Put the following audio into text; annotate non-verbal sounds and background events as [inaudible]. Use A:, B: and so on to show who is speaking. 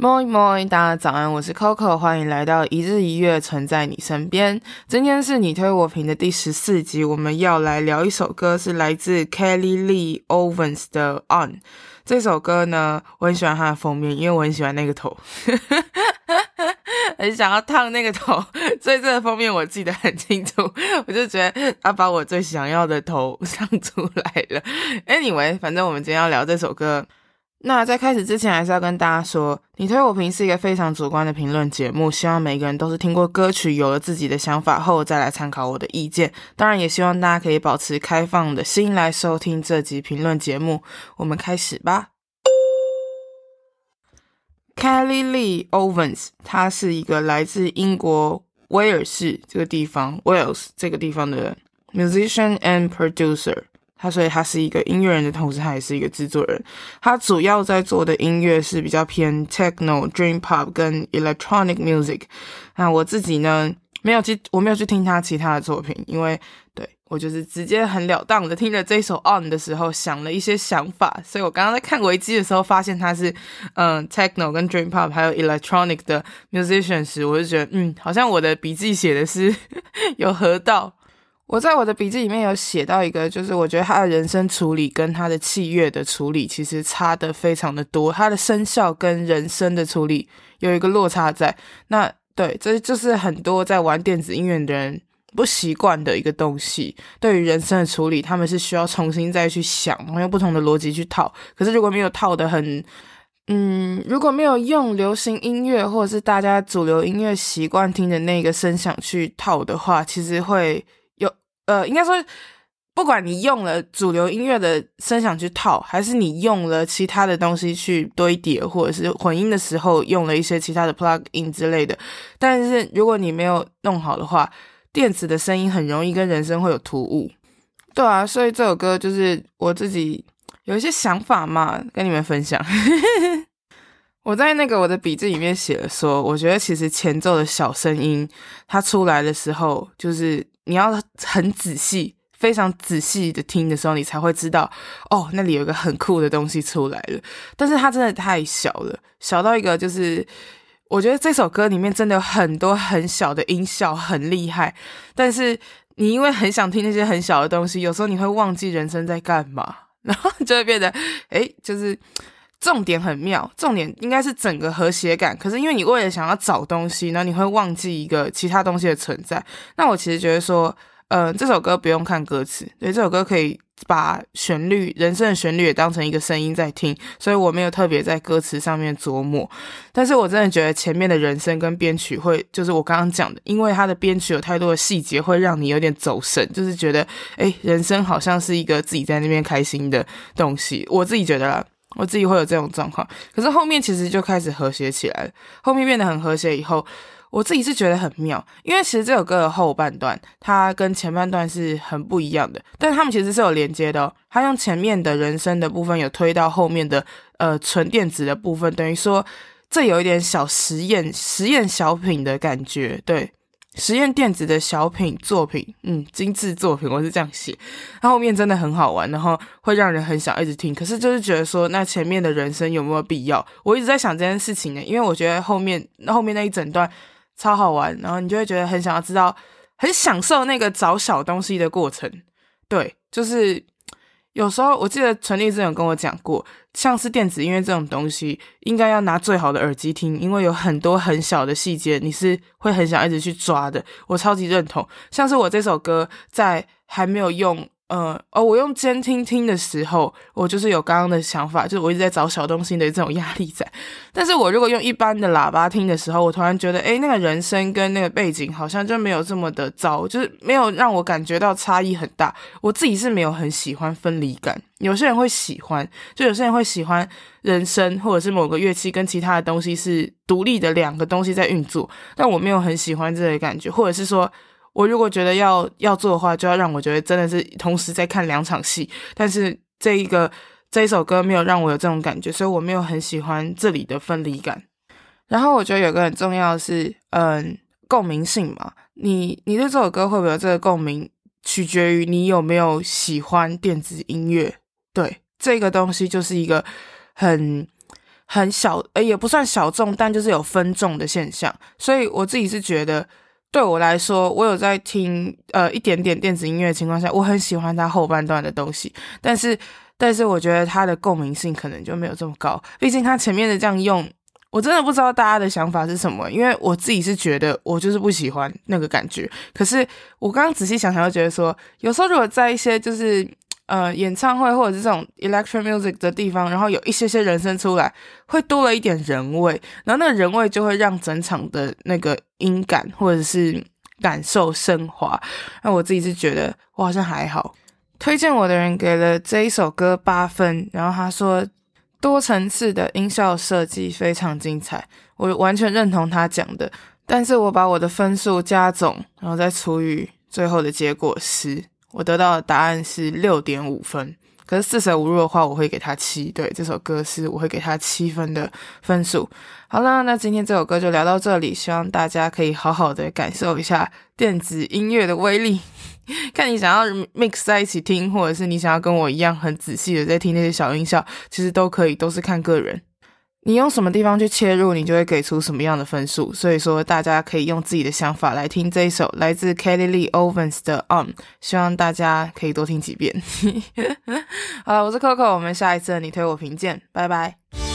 A: Moi moi，大家早安，我是 Coco，欢迎来到一日一乐，存在你身边。今天是你推我评的第十四集，我们要来聊一首歌，是来自 Kelly Lee Owens 的 On。这首歌呢，我很喜欢它的封面，因为我很喜欢那个头，[laughs] 很想要烫那个头，所以这个封面我记得很清楚。我就觉得他把我最想要的头 [laughs] 上出来了。Anyway，反正我们今天要聊这首歌。那在开始之前，还是要跟大家说，你推我评是一个非常主观的评论节目，希望每个人都是听过歌曲，有了自己的想法后再来参考我的意见。当然，也希望大家可以保持开放的心来收听这集评论节目。我们开始吧。Kelly Lee Owens，他是一个来自英国威尔士这个地方 （Wales） 这个地方的 musician and producer。他所以他是一个音乐人的同时，他也是一个制作人。他主要在做的音乐是比较偏 techno、dream pop 跟 electronic music。那我自己呢，没有去，我没有去听他其他的作品，因为对我就是直接很了当的听了这首 On 的时候，想了一些想法。所以我刚刚在看维基的时候，发现他是嗯 techno 跟 dream pop 还有 electronic 的 musician 时，我就觉得嗯，好像我的笔记写的是 [laughs] 有合到。我在我的笔记里面有写到一个，就是我觉得他的人声处理跟他的器乐的处理其实差得非常的多，他的声效跟人声的处理有一个落差在。那对，这就是很多在玩电子音乐的人不习惯的一个东西。对于人声的处理，他们是需要重新再去想，然后用不同的逻辑去套。可是如果没有套得很，嗯，如果没有用流行音乐或者是大家主流音乐习惯听的那个声响去套的话，其实会。呃，应该说，不管你用了主流音乐的声响去套，还是你用了其他的东西去堆叠，或者是混音的时候用了一些其他的 plug in 之类的，但是如果你没有弄好的话，电子的声音很容易跟人声会有突兀。对啊，所以这首歌就是我自己有一些想法嘛，跟你们分享。[laughs] 我在那个我的笔记里面写了说，我觉得其实前奏的小声音它出来的时候，就是。你要很仔细、非常仔细的听的时候，你才会知道哦，那里有一个很酷的东西出来了。但是它真的太小了，小到一个就是，我觉得这首歌里面真的有很多很小的音效，很厉害。但是你因为很想听那些很小的东西，有时候你会忘记人声在干嘛，然后就会变得，诶，就是重点很妙，重点应该是整个和谐感。可是因为你为了想要找东西，然后你会忘记一个其他东西的存在。那我其实觉得说，嗯、这首歌不用看歌词，对，这首歌可以把旋律、人声的旋律也当成一个声音在听，所以我没有特别在歌词上面琢磨。但是我真的觉得前面的人声跟编曲会，就是我刚刚讲的，因为它的编曲有太多的细节，会让你有点走神，就是觉得，诶，人生好像是一个自己在那边开心的东西。我自己觉得。我自己会有这种状况，可是后面其实就开始和谐起来了。后面变得很和谐以后，我自己是觉得很妙，因为其实这首歌的后半段它跟前半段是很不一样的，但他们其实是有连接的。它用前面的人声的部分有推到后面的呃纯电子的部分，等于说这有一点小实验实验小品的感觉，对。实验电子的小品作品，嗯，精致作品，我是这样写。它后面真的很好玩，然后会让人很想一直听。可是就是觉得说，那前面的人生有没有必要？我一直在想这件事情呢，因为我觉得后面后面那一整段超好玩，然后你就会觉得很想要知道，很享受那个找小东西的过程。对，就是。有时候我记得陈立真有跟我讲过，像是电子音乐这种东西，应该要拿最好的耳机听，因为有很多很小的细节，你是会很想一直去抓的。我超级认同，像是我这首歌在还没有用。呃哦，我用监听听的时候，我就是有刚刚的想法，就是我一直在找小东西的这种压力在。但是我如果用一般的喇叭听的时候，我突然觉得，诶，那个人声跟那个背景好像就没有这么的糟，就是没有让我感觉到差异很大。我自己是没有很喜欢分离感，有些人会喜欢，就有些人会喜欢人声或者是某个乐器跟其他的东西是独立的两个东西在运作，但我没有很喜欢这个感觉，或者是说。我如果觉得要要做的话，就要让我觉得真的是同时在看两场戏。但是这一个这一首歌没有让我有这种感觉，所以我没有很喜欢这里的分离感。然后我觉得有个很重要的是，嗯，共鸣性嘛，你你对这首歌会不会有这个共鸣，取决于你有没有喜欢电子音乐。对，这个东西就是一个很很小，呃，也不算小众，但就是有分众的现象。所以我自己是觉得，对我来说，我有在听呃一点点电子音乐的情况下，我很喜欢它后半段的东西，但是但是我觉得它的共鸣性可能就没有这么高，毕竟它前面的这样用。我真的不知道大家的想法是什么，因为我自己是觉得我就是不喜欢那个感觉。可是我刚刚仔细想想，又觉得说，有时候如果在一些就是呃演唱会或者是这种 electro music 的地方，然后有一些些人声出来，会多了一点人味，然后那个人味就会让整场的那个音感或者是感受升华。那我自己是觉得我好像还好。推荐我的人给了这一首歌八分，然后他说。多层次的音效设计非常精彩，我完全认同他讲的。但是我把我的分数加总，然后再除以最后的结果十，我得到的答案是六点五分。可是四舍五入的话，我会给他七。对，这首歌是我会给他七分的分数。好了，那今天这首歌就聊到这里，希望大家可以好好的感受一下电子音乐的威力。看你想要 mix 在一起听，或者是你想要跟我一样很仔细的在听那些小音效，其实都可以，都是看个人。你用什么地方去切入，你就会给出什么样的分数。所以说，大家可以用自己的想法来听这一首来自 Kelly Lee Ovens 的 On，希望大家可以多听几遍。[laughs] 好了，我是 Coco，我们下一次你推我评鉴，拜拜。